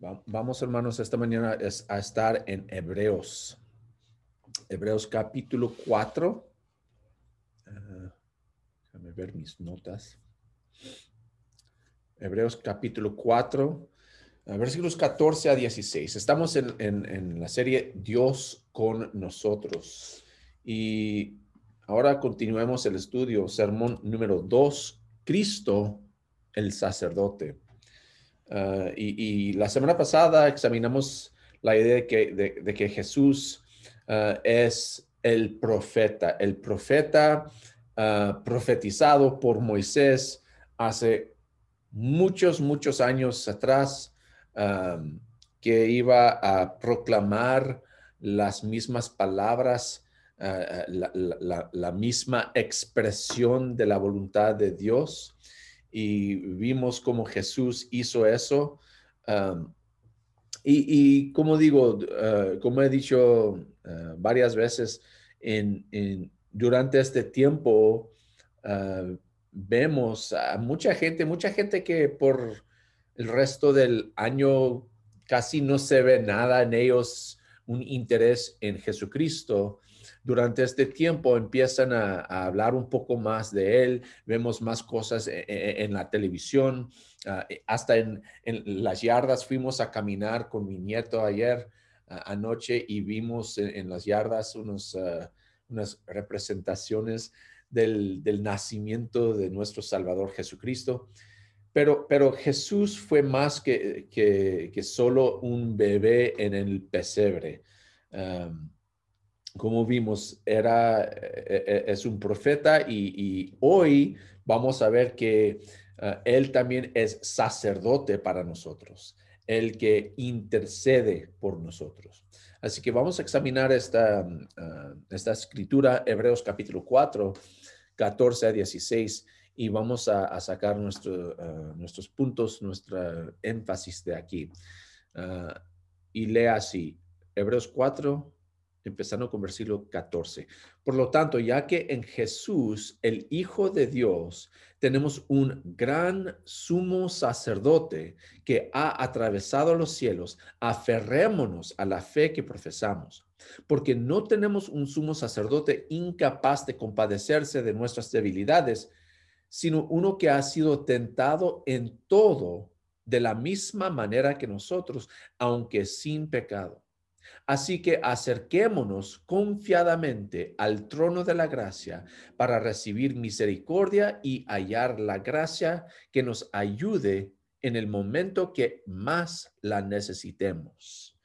Vamos, hermanos, esta mañana es a estar en Hebreos. Hebreos capítulo 4. Ah, déjame ver mis notas. Hebreos capítulo 4, versículos 14 a 16. Estamos en, en la serie Dios con nosotros. Y ahora continuemos el estudio, sermón número 2, Cristo el sacerdote. Ah, y, la semana pasada examinamos la idea de que, de, que Jesús ah, es el profeta, el profeta ah, profetizado por Moisés hace muchos, muchos años atrás, que iba a proclamar las mismas palabras, la misma expresión de la voluntad de Dios y vimos cómo Jesús hizo eso. y, como digo, ah, como he dicho ah, varias veces, en, durante este tiempo ah, vemos a mucha gente, mucha gente que por el resto del año casi no se ve nada en ellos, un interés en Jesucristo durante este tiempo empiezan a, hablar un poco más de él, vemos más cosas e, e, en, la televisión, eh, hasta en, las yardas fuimos a caminar con mi nieto ayer anoche y vimos en, las yardas unos, ah, unas representaciones del, nacimiento de nuestro Salvador Jesucristo. Pero, pero Jesús fue más que, que, solo un bebé en el pesebre como vimos, era, e, e, es un profeta y, hoy vamos a ver que él también es sacerdote para nosotros, el que intercede por nosotros. Así que vamos a examinar esta, ah, esta escritura, Hebreos capítulo 4, 14 a 16, y vamos a, sacar nuestro, nuestros puntos, nuestra énfasis de aquí. y lea así, Hebreos 4, empezando con versículo 14. Por lo tanto, ya que en Jesús, el Hijo de Dios, tenemos un gran sumo sacerdote que ha atravesado los cielos, aferrémonos a la fe que profesamos, porque no tenemos un sumo sacerdote incapaz de compadecerse de nuestras debilidades, sino uno que ha sido tentado en todo de la misma manera que nosotros, aunque sin pecado. Así que acerquémonos confiadamente al trono de la gracia para recibir misericordia y hallar la gracia que nos ayude en el momento que más la necesitemos.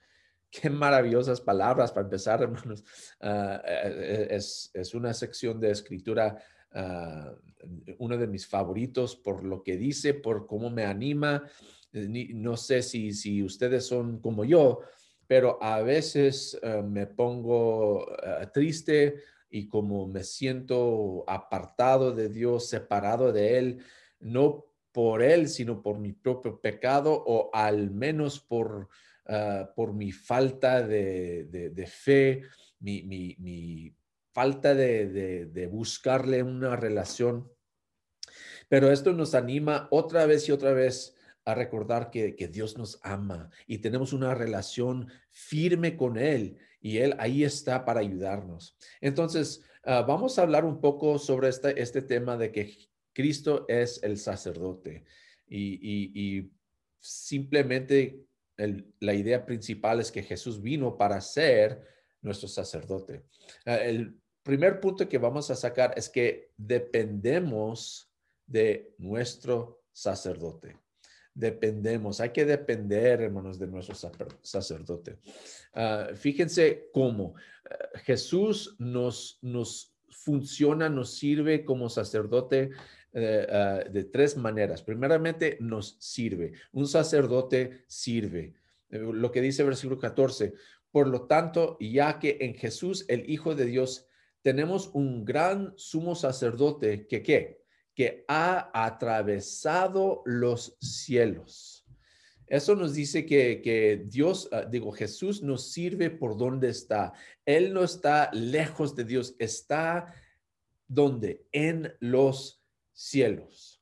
Qué maravillosas palabras para empezar, hermanos. Ah, eh, es, una sección de escritura, uh, uno de mis favoritos por lo que dice, por cómo me anima. No sé si, si ustedes son como yo, pero a veces eh, me pongo eh, triste y como me siento apartado de Dios, separado de Él, no por Él, sino por mi propio pecado o al menos por, ah, por mi falta de, fe, mi, mi falta de buscarle una relación. Pero esto nos anima otra vez y otra vez a recordar que, Dios nos ama y tenemos una relación firme con Él y Él ahí está para ayudarnos. Entonces, ah, vamos a hablar un poco sobre este, este tema de que Cristo es el sacerdote y, simplemente la idea principal es que Jesús vino para ser nuestro sacerdote. Ah, el primer punto que vamos a sacar es que dependemos de nuestro sacerdote dependemos, hay que depender, hermanos, de nuestro sacerdote. Ah, fíjense cómo ah, Jesús nos, nos funciona, nos sirve como sacerdote eh, ah, de tres maneras. Primeramente, nos sirve. Un sacerdote sirve. Eh, lo que dice el versículo 14. Por lo tanto, ya que en Jesús, el Hijo de Dios, tenemos un gran sumo sacerdote que, ¿qué? Que ha atravesado los cielos. Eso nos dice que, Dios, ah, digo, Jesús nos sirve por donde está. Él no está lejos de Dios, está donde? En los cielos.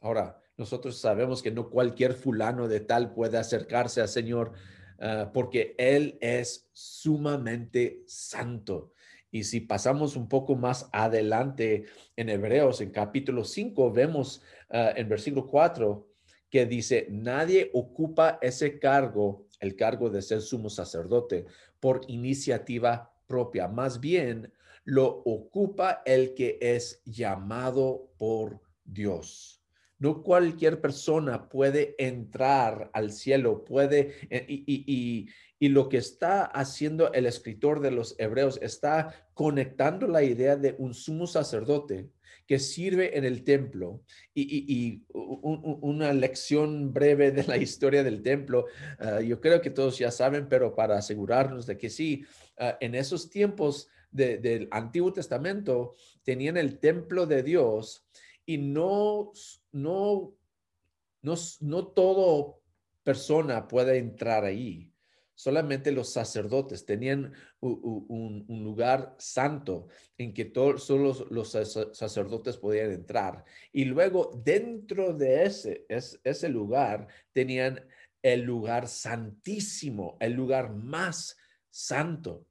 Ahora, Nosotros sabemos que no cualquier fulano de tal puede acercarse al Señor ah, porque Él es sumamente santo. Y si pasamos un poco más adelante en Hebreos, en capítulo 5, vemos ah, en versículo 4 que dice, nadie ocupa ese cargo, el cargo de ser sumo sacerdote, por iniciativa propia. Más bien, lo ocupa el que es llamado por Dios. No cualquier persona puede entrar al cielo, puede, eh, y, lo que está haciendo el escritor de los hebreos está conectando la idea de un sumo sacerdote que sirve en el templo y, una lección breve de la historia del templo. Ah, yo creo que todos ya saben, pero para asegurarnos de que sí, ah, en esos tiempos del Antiguo Testamento tenían el templo de Dios y no, no, no, no todo persona puede entrar ahí. Solamente los sacerdotes tenían un, lugar santo en que todos solo los, sacerdotes podían entrar. Y luego dentro de ese, ese lugar tenían el lugar santísimo, el lugar más santo,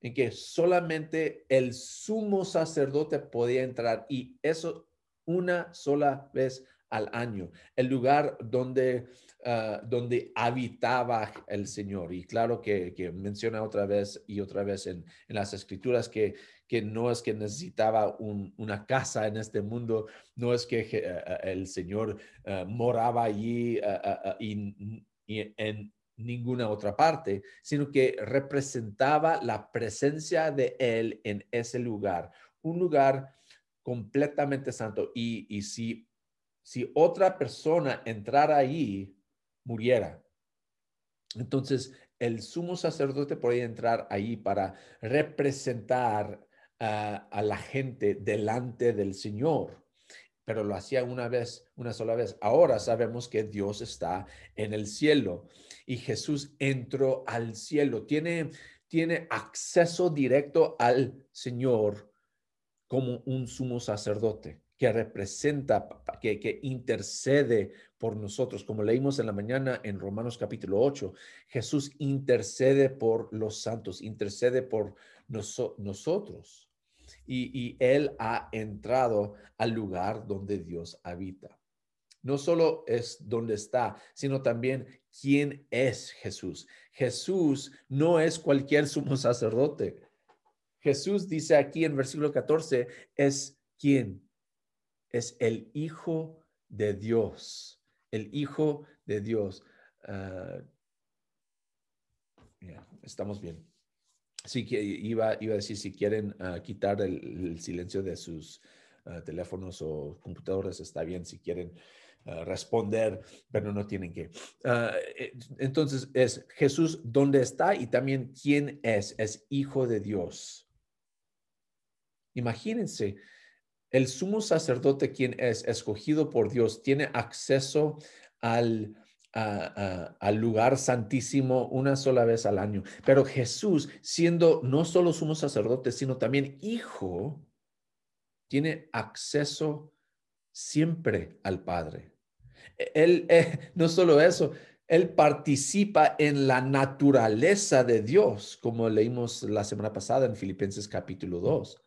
en que solamente el sumo sacerdote podía entrar. Y eso una sola vez al año, el lugar donde, ah, donde habitaba el Señor. Y claro que, menciona otra vez y otra vez en, las escrituras que, que no es que necesitaba una casa en este mundo, no es que eh, eh, el Señor ah, moraba allí y, en ninguna otra parte, sino que representaba la presencia de Él en ese lugar, un lugar completamente santo. Y, y si, si otra persona entrara ahí, muriera. Entonces, el sumo sacerdote podía entrar ahí para representar a la gente delante del Señor, pero lo hacía una vez, una sola vez. Ahora sabemos que Dios está en el cielo y Jesús entró al cielo, tiene, tiene acceso directo al Señor como un sumo sacerdote que representa, que, intercede por nosotros. Como leímos en la mañana en Romanos capítulo 8, Jesús intercede por los santos, intercede por nosotros. Y, y Él ha entrado al lugar donde Dios habita. No solo es donde está, sino también quién es Jesús. Jesús no es cualquier sumo sacerdote. Jesús dice aquí en versículo 14, es quién? Es el Hijo de Dios, el Hijo de Dios. Ah, estamos bien. Sí, iba, iba a decir, si quieren ah, quitar el, silencio de sus ah, teléfonos o computadores, está bien. Si quieren responder, pero no tienen que. Eh, entonces, es Jesús, ¿dónde está? Y también, ¿quién es? Es Hijo de Dios. Imagínense, el sumo sacerdote, quien es escogido por Dios, tiene acceso al, lugar santísimo una sola vez al año. Pero Jesús, siendo no solo sumo sacerdote, sino también hijo, tiene acceso siempre al Padre. Él, eh, no solo eso, él participa en la naturaleza de Dios, como leímos la semana pasada en Filipenses capítulo 2.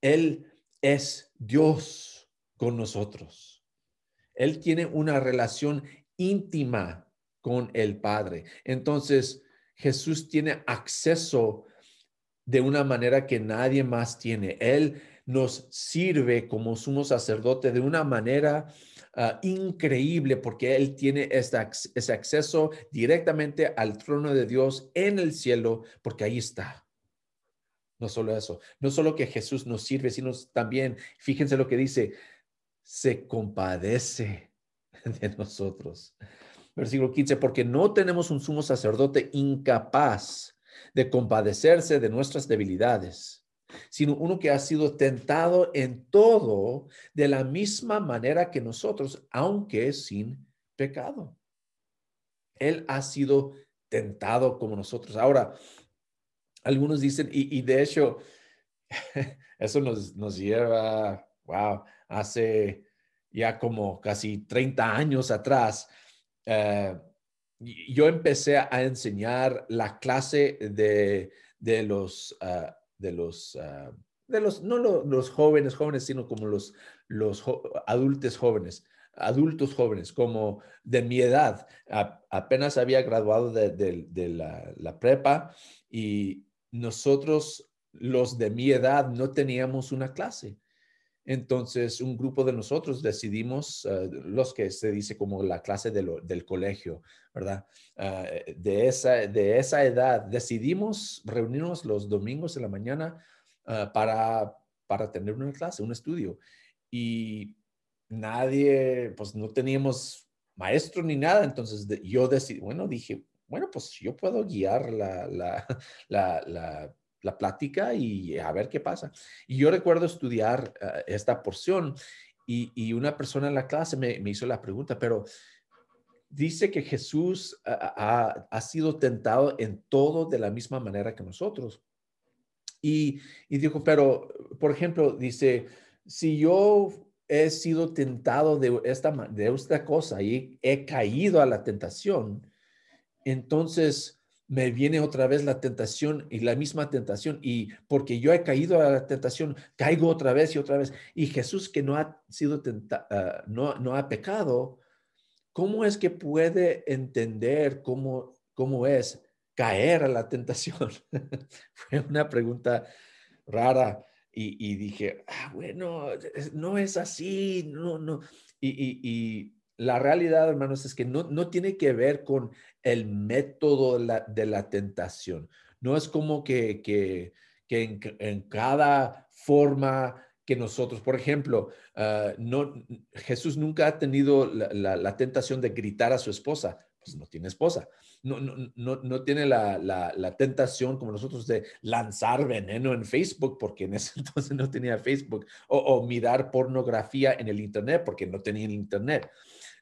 Él es Dios con nosotros. Él tiene una relación íntima con el Padre. Entonces, Jesús tiene acceso de una manera que nadie más tiene. Él nos sirve como sumo sacerdote de una manera ah, increíble porque Él tiene ese acceso directamente al trono de Dios en el cielo porque ahí está. No solo eso, no solo que Jesús nos sirve, sino también, fíjense lo que dice, se compadece de nosotros. Versículo 15, porque no tenemos un sumo sacerdote incapaz de compadecerse de nuestras debilidades, sino uno que ha sido tentado en todo de la misma manera que nosotros, aunque sin pecado. Él ha sido tentado como nosotros. Ahora, algunos dicen, y, de hecho, eso nos, lleva, wow, hace, ya como casi 30 años atrás, eh, yo empecé a enseñar la clase de, de los, ah, de los, ah, de los, no los jóvenes jóvenes, sino como los, los adultos jóvenes, adultos jóvenes, como de mi edad. apenas había graduado de, la, prepa y nosotros, los de mi edad, no teníamos una clase. Entonces, un grupo de nosotros decidimos, eh, los que se dice como la clase del colegio, ¿verdad? Ah, de, esa, de esa edad, decidimos reunirnos los domingos en la mañana ah, para, para tener una clase, un estudio. Y nadie, pues no teníamos maestro ni nada. Entonces, yo decidí, bueno, dije, bueno, pues yo puedo guiar la, la, la la plática y a ver qué pasa. Y yo recuerdo estudiar ah, esta porción y, una persona en la clase me, hizo la pregunta, pero dice que Jesús ha, sido tentado en todo de la misma manera que nosotros. Y, y dijo, pero, por ejemplo, dice, si yo he sido tentado de esta, de esta cosa y he caído a la tentación, entonces, me viene otra vez la tentación y la misma tentación. Y porque yo he caído a la tentación, caigo otra vez y otra vez. Y Jesús que no ha sido tentado, ah, no, no ha pecado, ¿cómo es que puede entender cómo, cómo es caer a la tentación? Fue una pregunta rara. Y, dije, ah, bueno, no es así, no, no. Y, la realidad, hermanos, es que no, no tiene que ver con el método de la, tentación. No es como que, que, en, cada forma que nosotros, por ejemplo, ah, no, Jesús nunca ha tenido la, tentación de gritar a su esposa, pues no tiene esposa. No, no, no, tiene la, tentación como nosotros de lanzar veneno en Facebook, porque en ese entonces no tenía Facebook, o mirar pornografía en el Internet, porque no tenía Internet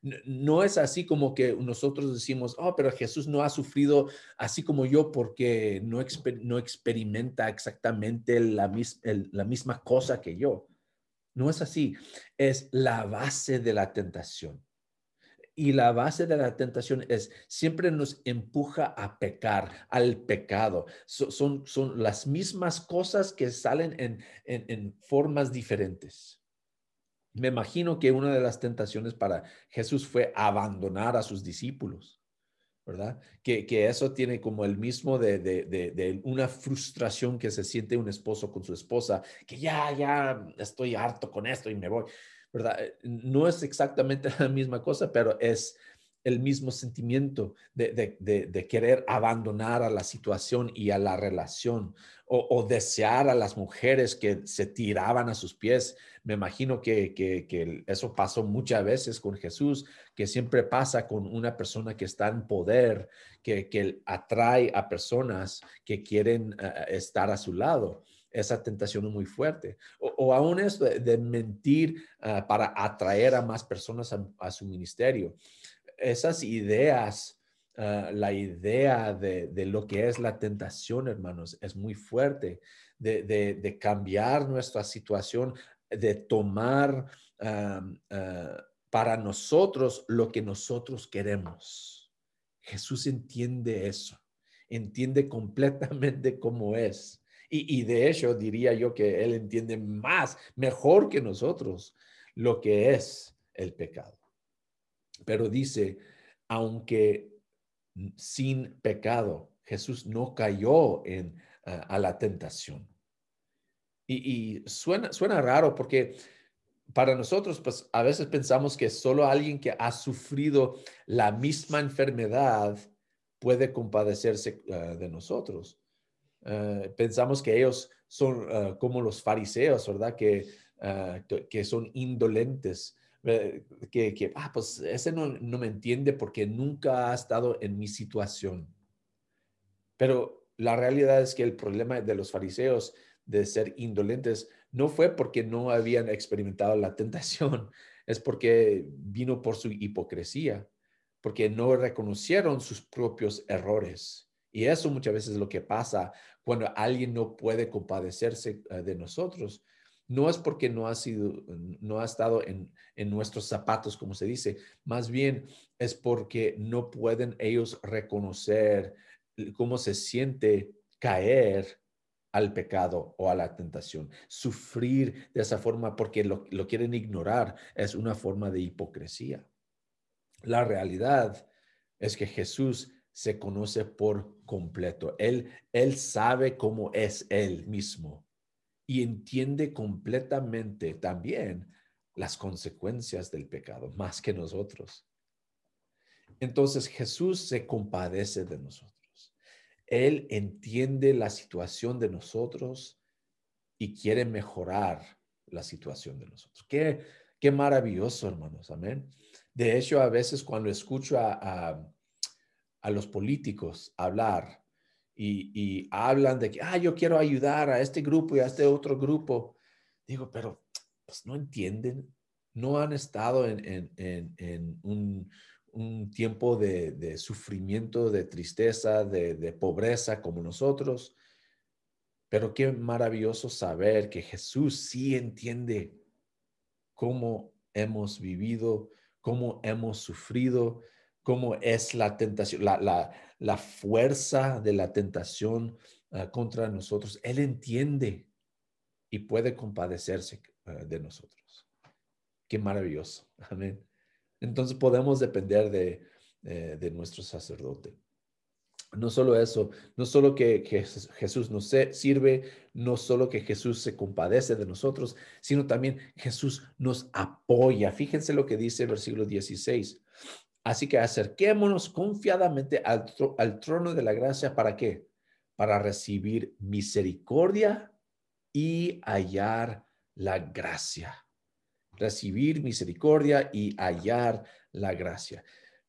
no es así como que nosotros decimos, oh, pero Jesús no ha sufrido así como yo porque no, no experimenta exactamente la, la misma cosa que yo. No es así, es la base de la tentación. Y la base de la tentación es siempre nos empuja a pecar, al pecado. son, son las mismas cosas que salen en, en formas diferentes. Me imagino que una de las tentaciones para Jesús fue abandonar a sus discípulos, ¿verdad? Que, eso tiene como el mismo de, una frustración que se siente un esposo con su esposa, que ya, ya estoy harto con esto y me voy, ¿verdad? Eh, no es exactamente la misma cosa, pero es el mismo sentimiento de, querer abandonar a la situación y a la relación o, desear a las mujeres que se tiraban a sus pies. Me imagino que, eso pasó muchas veces con Jesús, que siempre pasa con una persona que está en poder, que, atrae a personas que quieren eh, estar a su lado esa tentación es muy fuerte. O, aún es de, mentir ah, para atraer a más personas a, su ministerio esas ideas, ah, la idea de, lo que es la tentación, hermanos, es muy fuerte, de, cambiar nuestra situación, de tomar ah, para nosotros lo que nosotros queremos. Jesús entiende eso, entiende completamente cómo es. Y, y, de hecho diría yo que Él entiende más, mejor que nosotros, lo que es el pecado. Pero dice, aunque sin pecado, Jesús no cayó en, a la tentación. Y, suena, suena raro porque para nosotros, pues a veces pensamos que solo alguien que ha sufrido la misma enfermedad puede compadecerse ah, de nosotros. Ah, pensamos que ellos son como los fariseos, ¿verdad? Que, que son indolentes eh, que, ah, pues ese no, me entiende porque nunca ha estado en mi situación. Pero la realidad es que el problema de los fariseos de ser indolentes no fue porque no habían experimentado la tentación, es porque vino por su hipocresía, porque no reconocieron sus propios errores. Y eso muchas veces es lo que pasa cuando alguien no puede compadecerse eh, de nosotros, no es porque no ha sido, no ha estado en, en nuestros zapatos, como se dice, más bien es porque no pueden ellos reconocer cómo se siente caer al pecado o a la tentación. Sufrir de esa forma porque lo, lo, quieren ignorar es una forma de hipocresía. La realidad es que Jesús se conoce por completo. Él, él sabe cómo es él mismo y entiende completamente también las consecuencias del pecado, más que nosotros. Entonces Jesús se compadece de nosotros. Él entiende la situación de nosotros y quiere mejorar la situación de nosotros. Qué, qué maravilloso, hermanos. Amén. De hecho, a veces cuando escucho a, a, los políticos hablar y, hablan de que, ah, yo quiero ayudar a este grupo y a este otro grupo, digo, pero pues no entienden, no han estado en, en, en, un, un, tiempo de, de, sufrimiento, de tristeza, de, de pobreza como nosotros. Pero qué maravilloso saber que Jesús sí entiende cómo hemos vivido cómo hemos sufrido, cómo es la tentación, la, fuerza de la tentación ah, contra nosotros. Él entiende y puede compadecerse ah, de nosotros. Qué maravilloso. Amén. Entonces podemos depender de, eh, de nuestro sacerdote. No solo eso, no solo que, Jesús nos sirve, no solo que Jesús se compadece de nosotros, sino también Jesús nos apoya. Fíjense lo que dice el versículo 16. Así que acerquémonos confiadamente al, trono de la gracia. ¿Para qué? Para recibir misericordia y hallar la gracia. Recibir misericordia y hallar la gracia.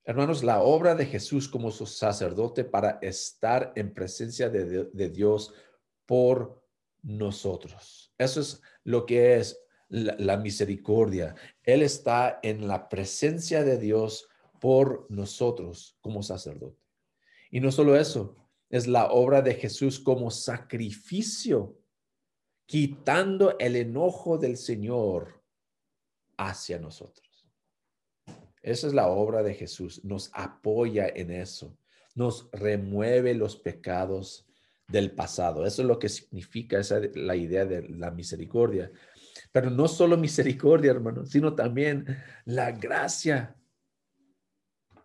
Hermanos, la obra de Jesús como su sacerdote para estar en presencia de, Dios por nosotros. Eso es lo que es la, misericordia. Él está en la presencia de Dios por nosotros como sacerdote. Y no solo eso, es la obra de Jesús como sacrificio, quitando el enojo del Señor hacia nosotros. Esa es la obra de Jesús. Nos apoya en eso. Nos remueve los pecados del pasado. Eso es lo que significa esa, la idea de la misericordia. Pero no solo misericordia, hermano, sino también la gracia.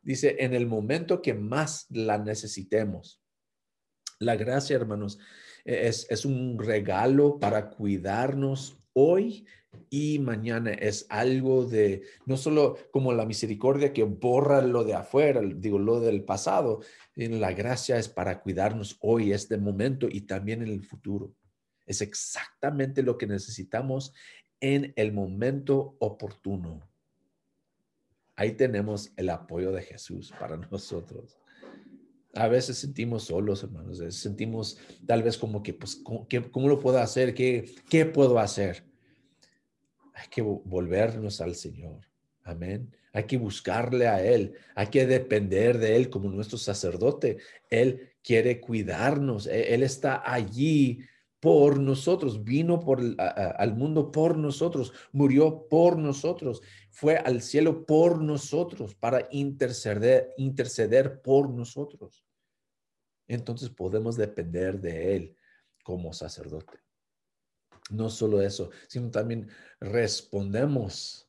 Dice, en el momento que más la necesitemos. La gracia, hermanos, es, es un regalo para cuidarnos hoy y mañana es algo de, no solo como la misericordia que borra lo de afuera, digo, lo del pasado, en la gracia es para cuidarnos hoy, este momento y también en el futuro. Es exactamente lo que necesitamos en el momento oportuno. Ahí tenemos el apoyo de Jesús para nosotros. A veces sentimos solos, hermanos. Sentimos tal vez como que, pues, ¿cómo, lo puedo hacer? ¿Qué, ¿Qué puedo hacer? hay que volvernos al Señor. Amén. Hay que buscarle a Él. Hay que depender de Él como nuestro sacerdote. Él quiere cuidarnos. E-, Él está allí por nosotros. Vino por, al mundo por nosotros. Murió por nosotros. Fue al cielo por nosotros para interceder, interceder por nosotros. Entonces podemos depender de Él como sacerdote. No solo eso, sino también respondemos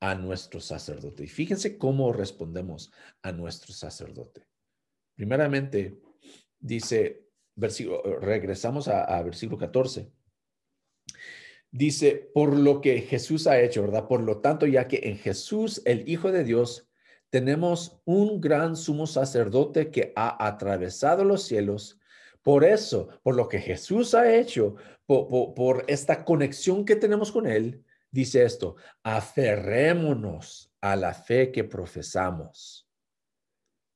a nuestro sacerdote. Y fíjense cómo respondemos a nuestro sacerdote. Primeramente, dice, versículo, regresamos a, versículo 14. Dice, por lo que Jesús ha hecho, ¿verdad? Por lo tanto, ya que en Jesús, el Hijo de Dios, tenemos un gran sumo sacerdote que ha atravesado los cielos, por eso, por lo que Jesús ha hecho, por, esta conexión que tenemos con Él, dice esto, aferrémonos a la fe que profesamos.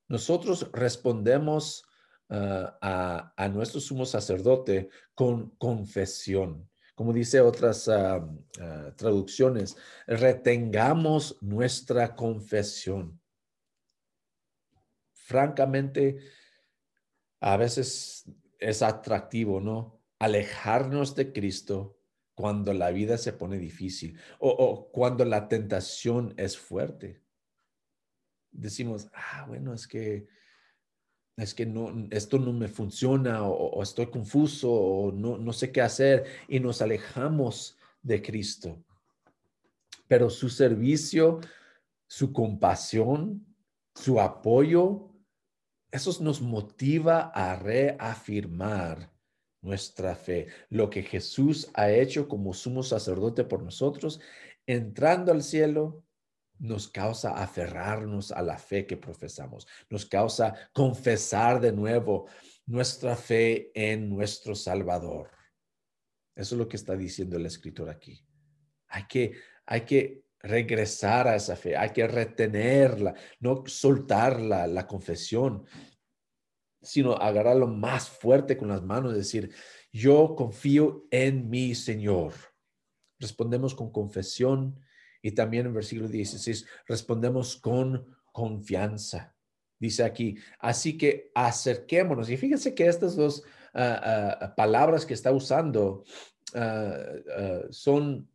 Nosotros respondemos ah, a, nuestro sumo sacerdote con confesión. Como dice otras ah, ah, traducciones, retengamos nuestra confesión. Francamente, a veces es atractivo, ¿no? Alejarnos de Cristo cuando la vida se pone difícil o, cuando la tentación es fuerte. Decimos, ah, bueno, es que es que no, esto no me funciona o, estoy confuso o no, no sé qué hacer y nos alejamos de Cristo. Pero su servicio, su compasión, su apoyo, eso nos motiva a reafirmar nuestra fe, lo que Jesús ha hecho como sumo sacerdote por nosotros, entrando al cielo, nos causa aferrarnos a la fe que profesamos, nos causa confesar de nuevo nuestra fe en nuestro Salvador. Eso es lo que está diciendo el escritor aquí. Hay que, hay que regresar a esa fe, hay que retenerla, no soltarla, la confesión, sino agarrarlo más fuerte con las manos, decir, yo confío en mi Señor. Respondemos con confesión y también en versículo 16 respondemos con confianza. Dice aquí, así que acerquémonos. Y fíjense que estas dos ah, ah, palabras que está usando ah, son,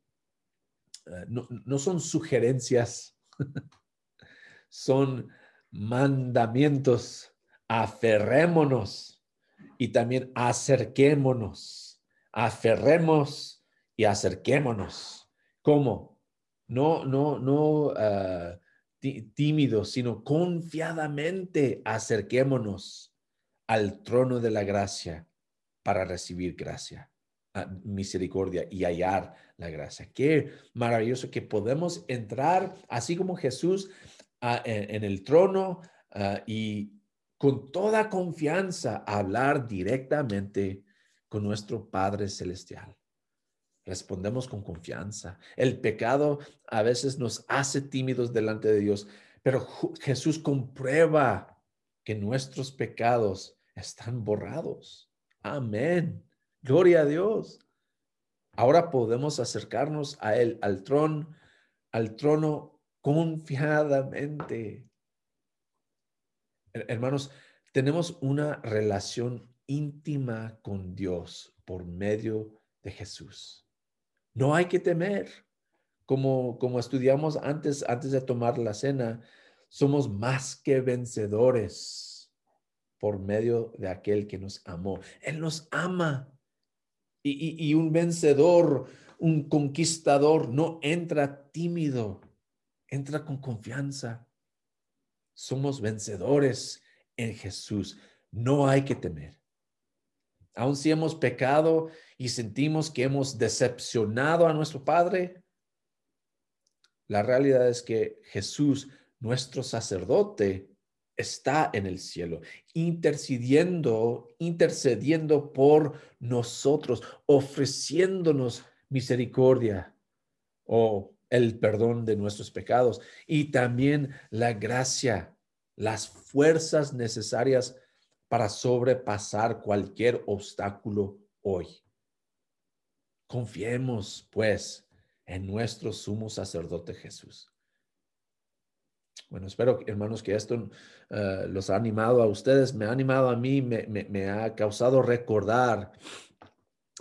no, son sugerencias, son mandamientos. Aferrémonos y también acerquémonos. Aferremos y acerquémonos. ¿Cómo? No, no, no uh, tímidos, sino confiadamente acerquémonos al trono de la gracia para recibir gracia, ah, misericordia y hallar la gracia. Qué maravilloso que podemos entrar así como Jesús ah, en, el trono y con toda confianza hablar directamente con nuestro Padre Celestial respondemos con confianza. El pecado a veces nos hace tímidos delante de Dios, pero Jesús comprueba que nuestros pecados están borrados. Amén. Gloria a Dios. Ahora podemos acercarnos a Él, al trono, al trono confiadamente. Hermanos, tenemos una relación íntima con Dios por medio de Jesús. No hay que temer. Como, como estudiamos antes, antes de tomar la cena, somos más que vencedores por medio de aquel que nos amó. Él nos ama. Y, y un vencedor, un conquistador, no entra tímido, entra con confianza. Somos vencedores en Jesús. No hay que temer. Aun si hemos pecado y sentimos que hemos decepcionado a nuestro Padre, la realidad es que Jesús, nuestro sacerdote, está en el cielo, intercediendo, intercediendo por nosotros, ofreciéndonos misericordia o el perdón de nuestros pecados y también la gracia, las fuerzas necesarias para sobrepasar cualquier obstáculo hoy. Confiemos, pues, en nuestro sumo sacerdote Jesús. Bueno, espero, hermanos, que esto eh, los ha animado a ustedes, me ha animado a mí, me, ha causado recordar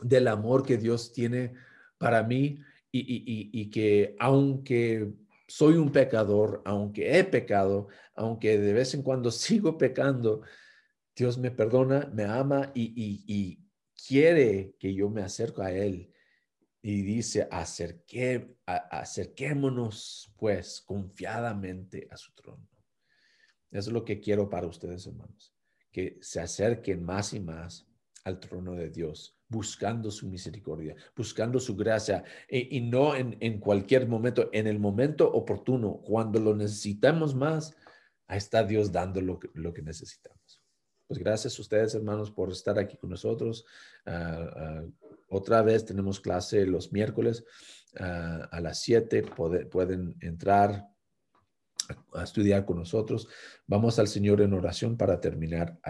del amor que Dios tiene para mí y que aunque soy un pecador, aunque he pecado, aunque de vez en cuando sigo pecando, Dios me perdona, me ama y, quiere que yo me acerco a Él. Y dice, acerqué, acerquémonos pues confiadamente a su trono. Eso es lo que quiero para ustedes, hermanos, que se acerquen más y más al trono de Dios, buscando su misericordia, buscando su gracia, y, no en, cualquier momento, en el momento oportuno, cuando lo necesitamos más, ahí está Dios dando lo que necesitamos. Pues gracias a ustedes, hermanos, por estar aquí con nosotros. Ah, ah, otra vez tenemos clase los miércoles ah, a las 7. pueden entrar a estudiar con nosotros. Vamos al Señor en oración para terminar aquí.